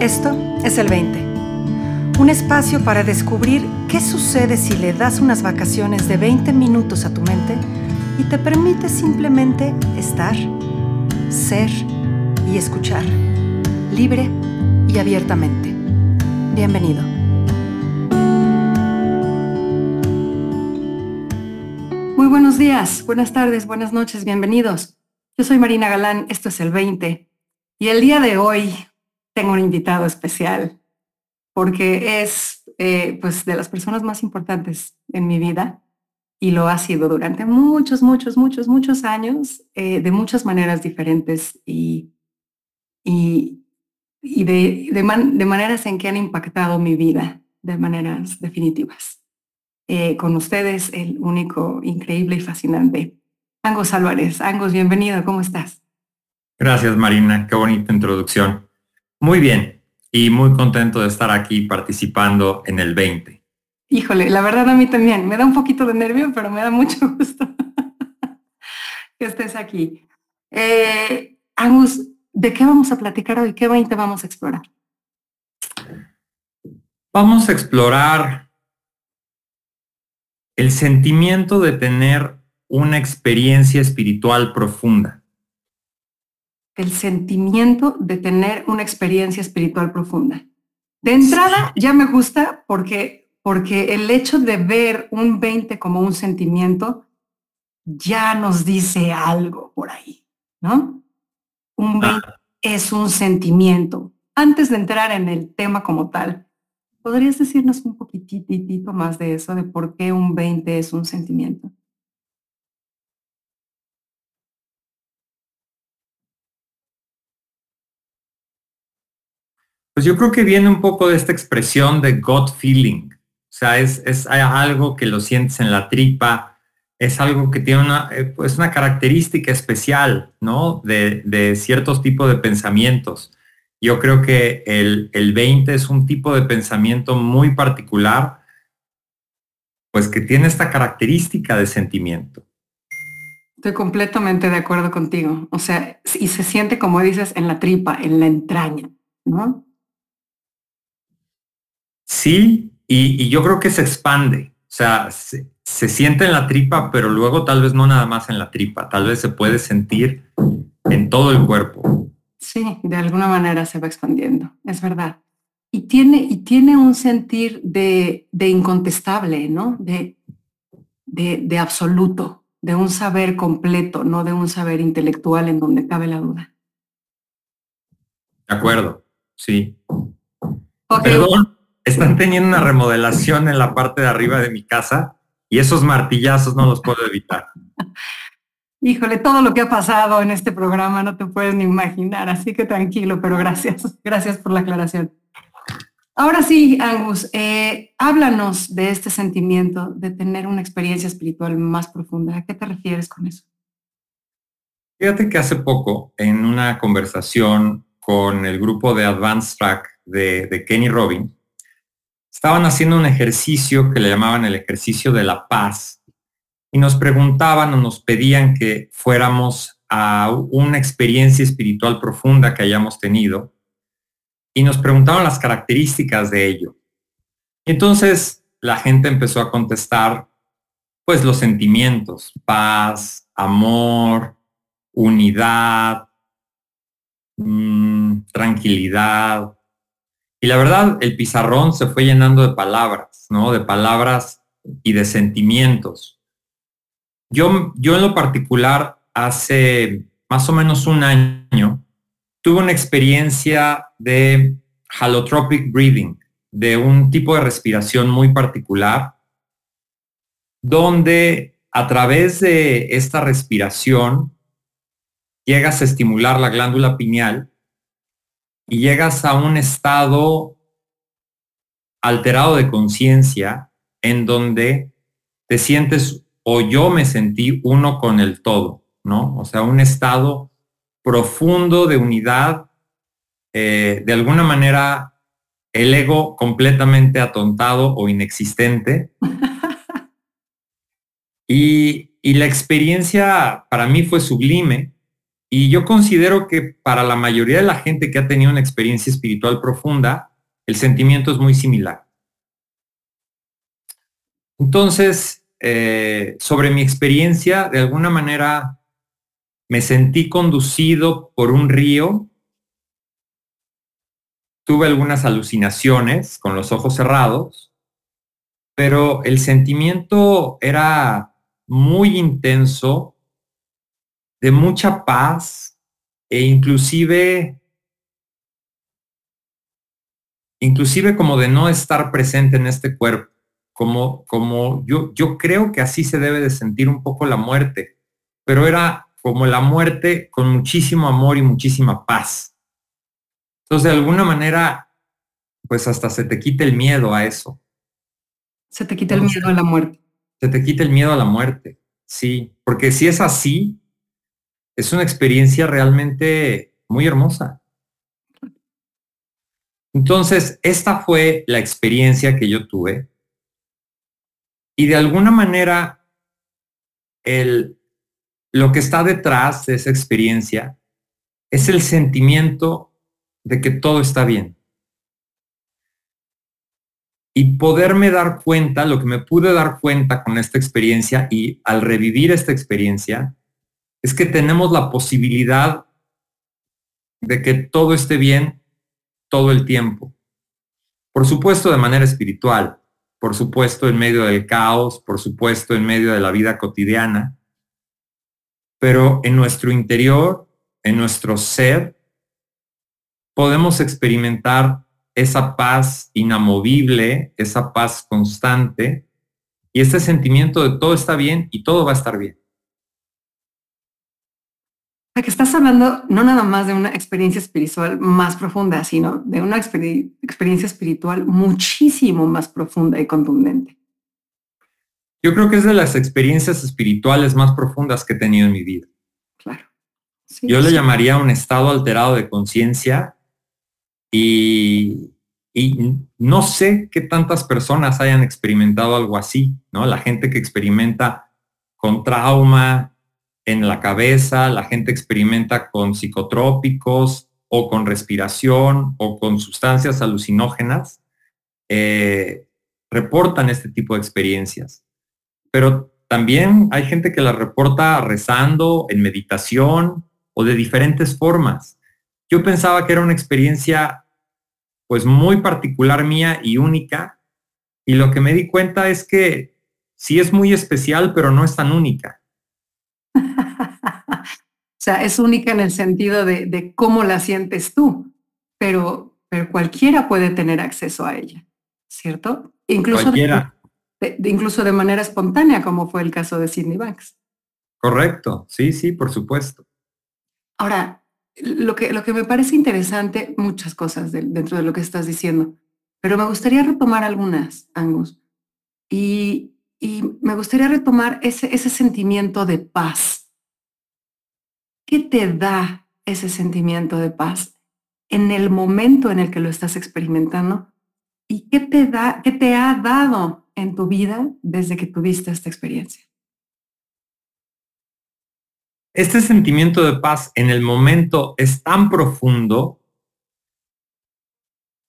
Esto es el 20. Un espacio para descubrir qué sucede si le das unas vacaciones de 20 minutos a tu mente y te permite simplemente estar, ser y escuchar, libre y abiertamente. Bienvenido. Muy buenos días, buenas tardes, buenas noches, bienvenidos. Yo soy Marina Galán, esto es el 20. Y el día de hoy tengo un invitado especial porque es eh, pues de las personas más importantes en mi vida y lo ha sido durante muchos, muchos, muchos, muchos años, eh, de muchas maneras diferentes y, y, y de, de, de, maneras en que han impactado mi vida de maneras definitivas. Eh, con ustedes, el único, increíble y fascinante Angos Álvarez. Angos, bienvenido, ¿cómo estás? Gracias, Marina, qué bonita introducción. Muy bien, y muy contento de estar aquí participando en el 20. Híjole, la verdad a mí también. Me da un poquito de nervio, pero me da mucho gusto que estés aquí. Eh, Angus, ¿de qué vamos a platicar hoy? ¿Qué 20 vamos a explorar? Vamos a explorar el sentimiento de tener una experiencia espiritual profunda el sentimiento de tener una experiencia espiritual profunda. De entrada ya me gusta porque, porque el hecho de ver un 20 como un sentimiento ya nos dice algo por ahí, ¿no? Un 20 ah. es un sentimiento. Antes de entrar en el tema como tal, ¿podrías decirnos un poquitito más de eso, de por qué un 20 es un sentimiento? Pues yo creo que viene un poco de esta expresión de gut feeling. O sea, es, es algo que lo sientes en la tripa, es algo que tiene una, eh, pues una característica especial, ¿no? De, de, ciertos tipos de pensamientos. Yo creo que el, el 20 es un tipo de pensamiento muy particular, pues que tiene esta característica de sentimiento. Estoy completamente de acuerdo contigo. O sea, y se siente, como dices, en la tripa, en la entraña, ¿no? Sí, y, yo creo que se expande. O sea, se, siente en la tripa, pero luego tal vez no nada más en la tripa, tal vez se puede sentir en todo el cuerpo. Sí, de alguna manera se va expandiendo, es verdad. Y tiene, y tiene un sentir de, incontestable, ¿no? De, de, de, absoluto, de un saber completo, no de un saber intelectual en donde cabe la duda. De acuerdo, sí. Perdón, están teniendo una remodelación en la parte de arriba de mi casa y esos martillazos no los puedo evitar. Híjole, todo lo que ha pasado en este programa no te puedes ni imaginar, así que tranquilo, pero gracias, gracias por la aclaración. Ahora sí, Angus, eh, háblanos de este sentimiento de tener una experiencia espiritual más profunda. ¿A qué te refieres con eso? Fíjate que hace poco, en una conversación con el grupo de Advanced Track de, de Kenny Robbins, estaban haciendo un ejercicio que le llamaban el ejercicio de la paz. Y nos preguntaban o nos pedían que fuéramos a una experiencia espiritual profunda que hayamos tenido. Y nos preguntaban las características de ello. Entonces la gente empezó a contestar pues los sentimientos, paz, amor, unidad, mmm, tranquilidad, y la verdad, el pizarrón se fue llenando de palabras, ¿no? De palabras y de sentimientos. Yo, yo en lo particular, hace más o menos un año, tuve una experiencia de halotropic breathing, de un tipo de respiración muy particular, donde a través de esta respiración llegas a estimular la glándula pineal y llegas a un estado alterado de conciencia en donde te sientes o yo me sentí uno con el todo, ¿no? O sea, un estado profundo de unidad, eh, de alguna manera el ego completamente atontado o inexistente. y, y la experiencia para mí fue sublime Y yo considero que para la mayoría de la gente que ha tenido una experiencia espiritual profunda, el sentimiento es muy similar. Entonces, eh, sobre mi experiencia, de alguna manera me sentí conducido por un río, tuve algunas alucinaciones con los ojos cerrados, pero el sentimiento era muy intenso, de mucha paz e inclusive inclusive como de no estar presente en este cuerpo, como como yo yo creo que así se debe de sentir un poco la muerte, pero era como la muerte con muchísimo amor y muchísima paz. Entonces, de alguna manera, pues hasta se te quita el miedo a eso. Se te quita el miedo a la muerte. Se te quita el miedo a la muerte, sí, porque si es así, es una experiencia realmente muy hermosa. Entonces, esta fue la experiencia que yo tuve y de alguna manera el lo que está detrás de esa experiencia es el sentimiento de que todo está bien. Y poderme dar cuenta, lo que me pude dar cuenta con esta experiencia y al revivir esta experiencia, es que tenemos la posibilidad de que todo esté bien todo el tiempo. Por supuesto de manera espiritual, por supuesto en medio del caos, por supuesto en medio de la vida cotidiana, pero en nuestro interior, en nuestro ser, podemos experimentar esa paz inamovible, esa paz constante y este sentimiento de todo está bien y todo va a estar bien. Que estás hablando no nada más de una experiencia espiritual más profunda, sino de una experiencia espiritual muchísimo más profunda y contundente. Yo creo que es de las experiencias espirituales más profundas que he tenido en mi vida. Claro. Yo le llamaría un estado alterado de conciencia y, y, no sé qué tantas personas hayan experimentado algo así, ¿no? La gente que experimenta con trauma en la cabeza, la gente experimenta con psicotrópicos o con respiración o con sustancias alucinógenas, eh, reportan este tipo de experiencias pero también hay gente que la reporta rezando, en meditación o de diferentes formas. Yo pensaba que era una experiencia pues muy particular mía y única y lo que me di cuenta es que sí es muy especial, pero no es tan única. o sea, es única en el sentido de, cómo la sientes tú, pero, pero cualquiera puede tener acceso a ella, ¿cierto? Incluso cualquiera incluso de manera espontánea, como fue el caso de Sidney Banks. Correcto, sí, sí, por supuesto. Ahora, lo que, lo que me parece interesante, muchas cosas dentro de lo que estás diciendo, pero me gustaría retomar algunas, Angus. Y, me gustaría retomar ese, ese sentimiento de paz. ¿Qué te da ese sentimiento de paz en el momento en el que lo estás experimentando? ¿Y qué te da, qué te ha dado en tu vida desde que tuviste esta experiencia? Este sentimiento de paz en el momento es tan profundo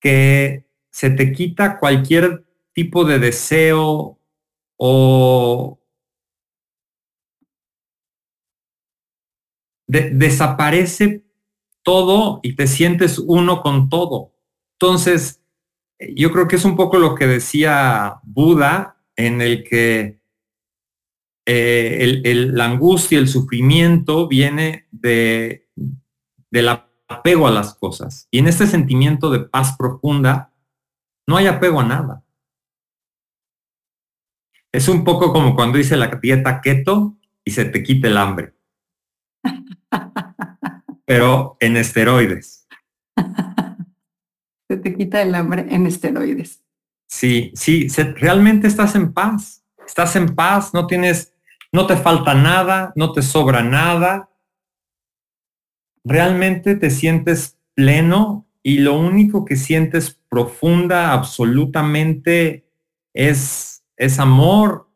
que se te quita cualquier tipo de deseo o desaparece todo y te sientes uno con todo. Entonces, yo creo que es un poco lo que decía Buda, en el que eh, la angustia, el sufrimiento viene de, del apego a las cosas. Y en este sentimiento de paz profunda, no hay apego a nada. Es un poco como cuando dice la dieta keto y se te quita el hambre. Pero en esteroides te quita el hambre en esteroides. Sí, sí, realmente estás en paz. Estás en paz, no tienes, no te falta nada, no te sobra nada. Realmente te sientes pleno y lo único que sientes profunda, absolutamente, es, es amor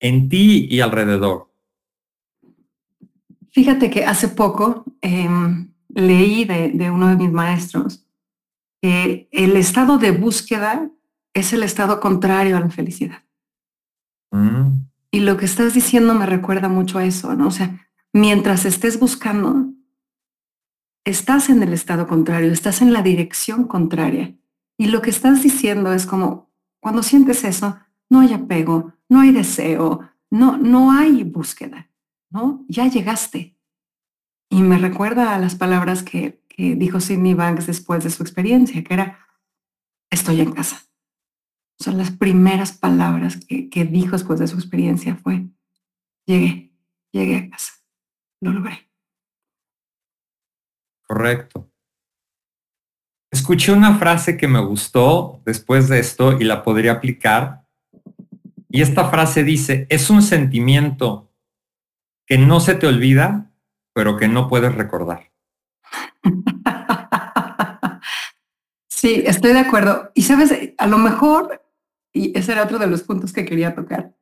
en ti y alrededor. Fíjate que hace poco em, leí de, uno de mis maestros que el estado de búsqueda es el estado contrario a la felicidad. Mm. Y lo que estás diciendo me recuerda mucho a eso, ¿no? O sea, mientras estés buscando, estás en el estado contrario, estás en la dirección contraria. Y lo que estás diciendo es como, cuando sientes eso, no hay apego, no hay deseo, no, no hay búsqueda, ¿no? Ya llegaste. Y me recuerda a las palabras que, dijo Sidney Banks después de su experiencia, que era, estoy en casa. Son las primeras palabras que, que dijo después de su experiencia fue, llegué, llegué a casa, lo logré. Correcto. Escuché una frase que me gustó después de esto y la podría aplicar y esta frase dice, es un sentimiento que no se te olvida, pero que no puedes recordar. Sí, estoy de acuerdo. Y sabes, a lo mejor, y ese era otro de los puntos que quería tocar,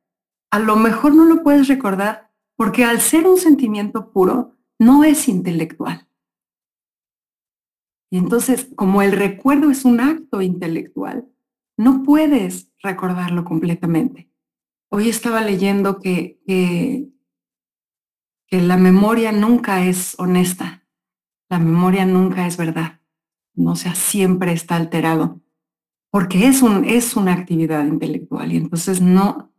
a lo mejor no lo puedes recordar porque al ser un sentimiento puro, no es intelectual. Y entonces, como el recuerdo es un acto intelectual, no puedes recordarlo completamente. Hoy estaba leyendo que, que, la memoria nunca es honesta, la memoria nunca es verdad, no sea, siempre está alterado, porque es, un, es una actividad intelectual. Y entonces no,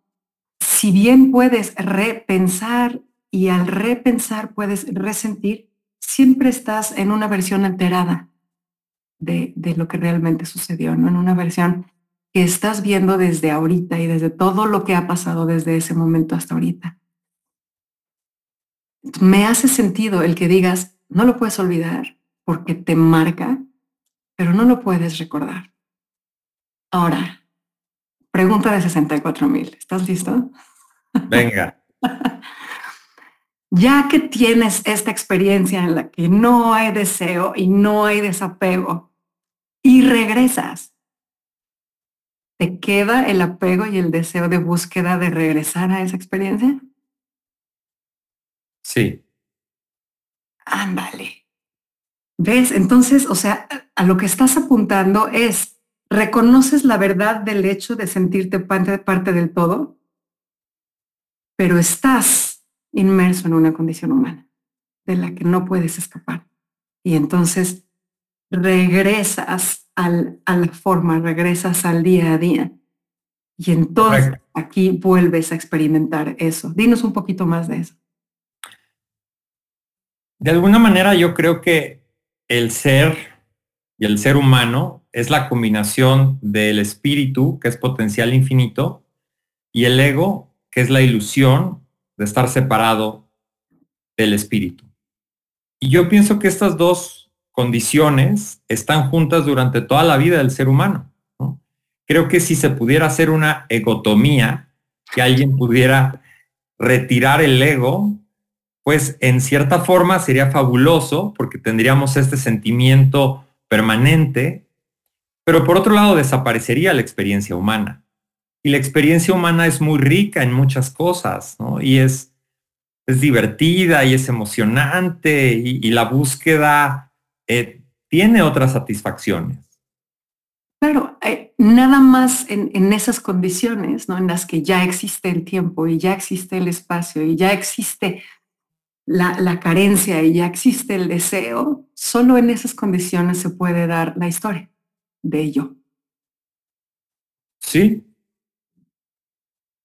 si bien puedes repensar y al repensar puedes resentir, siempre estás en una versión alterada de, de lo que realmente sucedió, ¿no? En una versión que estás viendo desde ahorita y desde todo lo que ha pasado desde ese momento hasta ahorita. Me hace sentido el que digas, no lo puedes olvidar porque te marca, pero no lo puedes recordar. Ahora, pregunta de 64 mil. ¿Estás listo? Venga. ya que tienes esta experiencia en la que no hay deseo y no hay desapego y regresas ¿Te queda el apego y el deseo de búsqueda de regresar a esa experiencia? Sí. Ándale. ¿Ves? Entonces, o sea, a lo que estás apuntando es, reconoces la verdad del hecho de sentirte parte, parte del todo, pero estás inmerso en una condición humana de la que no puedes escapar. Y entonces regresas al, a la forma, regresas al día a día. Y entonces aquí vuelves a experimentar eso. Dinos un poquito más de eso. De alguna manera yo creo que el ser y el ser humano es la combinación del espíritu, que es potencial infinito, y el ego, que es la ilusión de estar separado del espíritu. Y yo pienso que estas dos condiciones están juntas durante toda la vida del ser humano. Creo que si se pudiera hacer una egotomía, que alguien pudiera retirar el ego, pues en cierta forma sería fabuloso porque tendríamos este sentimiento permanente, pero por otro lado desaparecería la experiencia humana. Y la experiencia humana es muy rica en muchas cosas, Y es, es divertida y es emocionante y la búsqueda eh, tiene otras satisfacciones. Claro, eh, nada más en, esas condiciones, ¿no? En las que ya existe el tiempo y ya existe el espacio y ya existe la, la, carencia y ya existe el deseo, solo en esas condiciones se puede dar la historia de ello. Sí,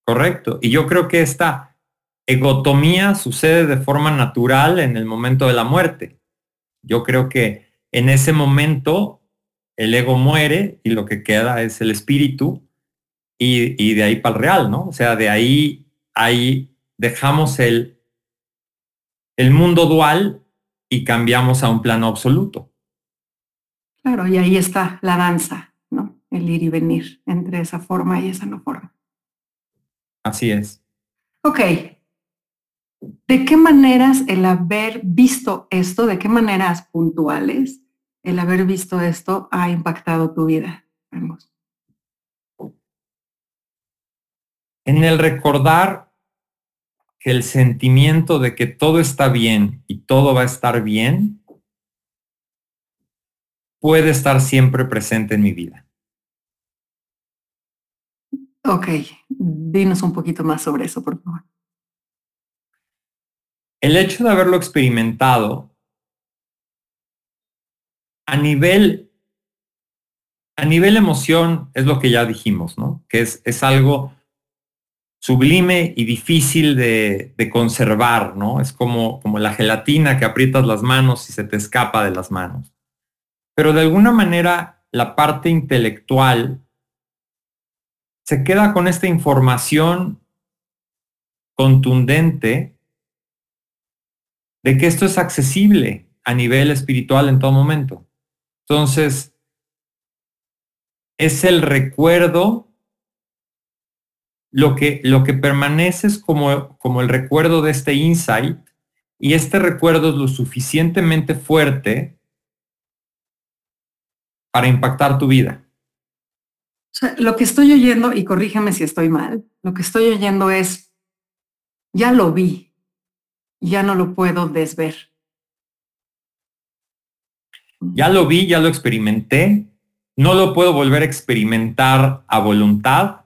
correcto. Y yo creo que esta egotomía sucede de forma natural en el momento de la muerte. Yo creo que en ese momento el ego muere y lo que queda es el espíritu y, de ahí para el real, ¿no? O sea, de ahí, ahí dejamos el, el mundo dual y cambiamos a un plano absoluto. Claro, y ahí está la danza, ¿no? El ir y venir entre esa forma y esa no forma. Así es. Ok, ¿De qué maneras el haber visto esto, de qué maneras puntuales el haber visto esto ha impactado tu vida? En el recordar que el sentimiento de que todo está bien y todo va a estar bien puede estar siempre presente en mi vida. Ok, dinos un poquito más sobre eso, por favor. El hecho de haberlo experimentado a nivel, a nivel emoción es lo que ya dijimos, ¿no? Que es, es algo sublime y difícil de, de, conservar, ¿no? Es como, como la gelatina que aprietas las manos y se te escapa de las manos. Pero de alguna manera la parte intelectual se queda con esta información contundente de que esto es accesible a nivel espiritual en todo momento. Entonces, es el recuerdo, lo que, lo que permanece es como, como el recuerdo de este insight, y este recuerdo es lo suficientemente fuerte para impactar tu vida. lo que estoy oyendo, y corrígeme si estoy mal, lo que estoy oyendo es, ya lo vi, ya no lo puedo desver. Ya lo vi, ya lo experimenté, no lo puedo volver a experimentar a voluntad,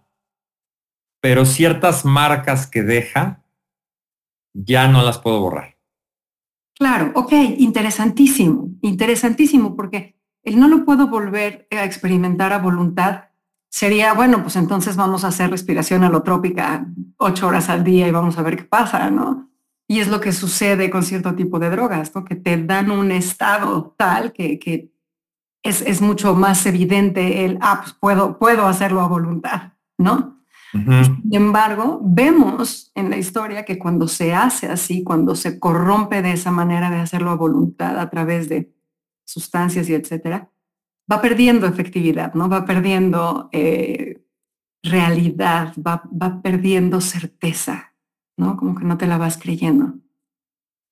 pero ciertas marcas que deja, ya no las puedo borrar. Claro, ok, interesantísimo, interesantísimo, porque el no lo puedo volver a experimentar a voluntad sería, bueno, pues entonces vamos a hacer respiración alotrópica ocho horas al día y vamos a ver qué pasa, ¿no? Y es lo que sucede con cierto tipo de drogas, ¿no? Que te dan un estado tal que, que es, es, mucho más evidente el, ah, pues puedo, puedo hacerlo a voluntad, ¿no? Sin embargo, vemos en la historia que cuando se hace así, cuando se corrompe de esa manera de hacerlo a voluntad a través de sustancias y etcétera, va perdiendo efectividad, ¿no? Va perdiendo eh, realidad, va, va perdiendo certeza, ¿no? Como que no te la vas creyendo.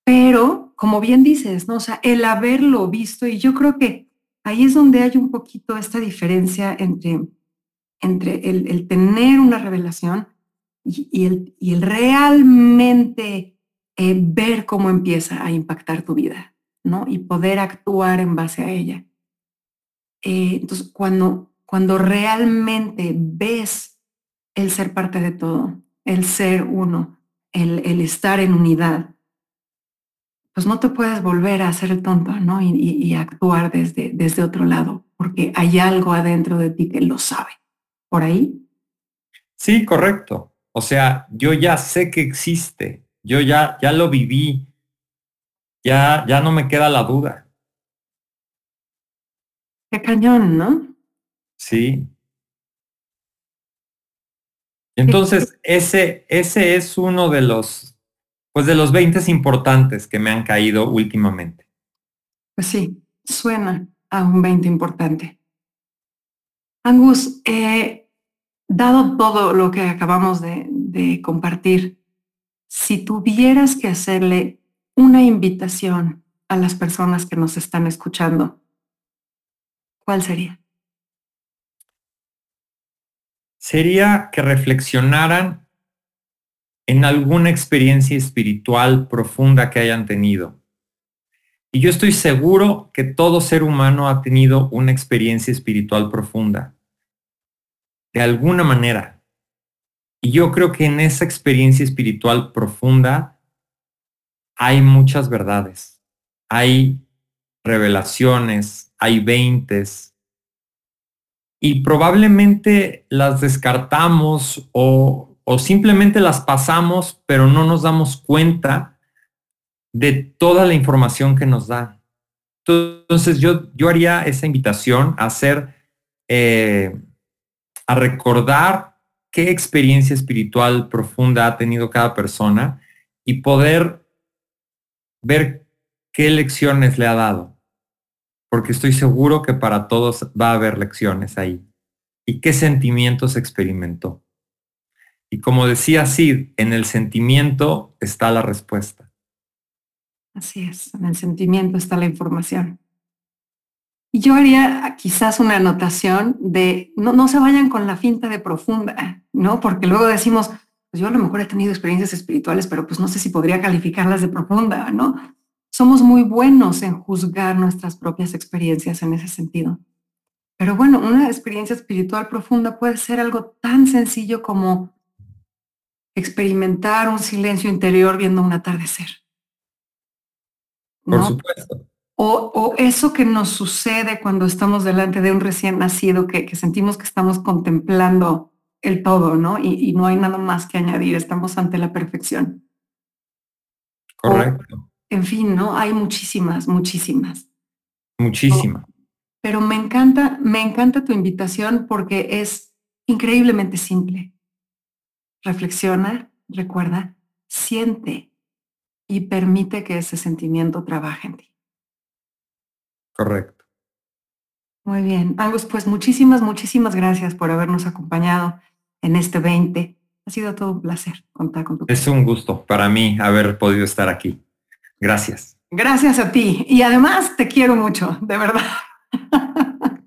Pero, como bien dices, ¿no? O sea, el haberlo visto, y yo creo que ahí es donde hay un poquito esta diferencia entre, entre el, tener una revelación y, el, y el, realmente eh, ver cómo empieza a impactar tu vida. ¿no? Y poder actuar en base a ella. Eh, entonces, cuando, cuando realmente ves el ser parte de todo, el ser uno, el, el estar en unidad, pues no te puedes volver a hacer el tonto, ¿no? Y, y, actuar desde, desde otro lado, porque hay algo adentro de ti que lo sabe. ¿Por ahí? Sí, correcto. O sea, yo ya sé que existe, yo ya, ya lo viví, ya, ya no me queda la duda. Qué cañón, ¿no? Sí. Entonces, ese, ese es uno de los, pues de los 20 importantes que me han caído últimamente. Pues sí, suena a un 20 importante. Angus, eh, dado todo lo que acabamos de, de compartir, si tuvieras que hacerle una invitación a las personas que nos están escuchando, ¿cuál sería? Sería que reflexionaran en alguna experiencia espiritual profunda que hayan tenido. Y yo estoy seguro que todo ser humano ha tenido una experiencia espiritual profunda, de alguna manera. Y yo creo que en esa experiencia espiritual profunda hay muchas verdades, hay revelaciones, hay veintes, y probablemente las descartamos o, o simplemente las pasamos, pero no nos damos cuenta de toda la información que nos da. Entonces yo, yo haría esa invitación a hacer, eh, a recordar qué experiencia espiritual profunda ha tenido cada persona y poder ver qué lecciones le ha dado, porque estoy seguro que para todos va a haber lecciones ahí. ¿Y qué sentimientos experimentó? Y como decía Sid, en el sentimiento está la respuesta. Así es, en el sentimiento está la información. Y yo haría quizás una anotación de no, no se vayan con la finta de profunda, ¿no? Porque luego decimos, pues yo a lo mejor he tenido experiencias espirituales, pero pues no sé si podría calificarlas de profunda, ¿no? Somos muy buenos en juzgar nuestras propias experiencias en ese sentido. Pero bueno, una experiencia espiritual profunda puede ser algo tan sencillo como experimentar un silencio interior viendo un atardecer. Por supuesto. O, eso que nos sucede cuando estamos delante de un recién nacido, que, sentimos que estamos contemplando el todo, ¿no? Y, no hay nada más que añadir, estamos ante la perfección. Correcto. En fin, ¿no? Hay muchísimas, muchísimas. Muchísimas. Pero me encanta, me encanta tu invitación porque es increíblemente simple. Reflexiona, recuerda, siente y permite que ese sentimiento trabaje en ti. Correcto. Muy bien. Angus, pues muchísimas, muchísimas gracias por habernos acompañado en este 20. Ha sido todo un placer contar con tu. Es un gusto para mí haber podido estar aquí. Gracias. Gracias a ti. Y además te quiero mucho, de verdad.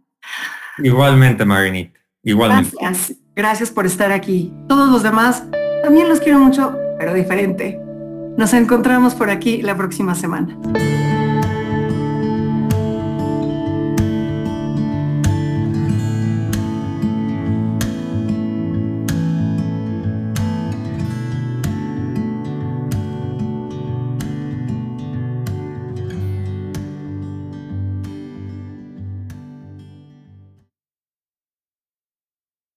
Igualmente, Marinette. Igualmente. Gracias. Gracias por estar aquí. Todos los demás también los quiero mucho, pero diferente. Nos encontramos por aquí la próxima semana.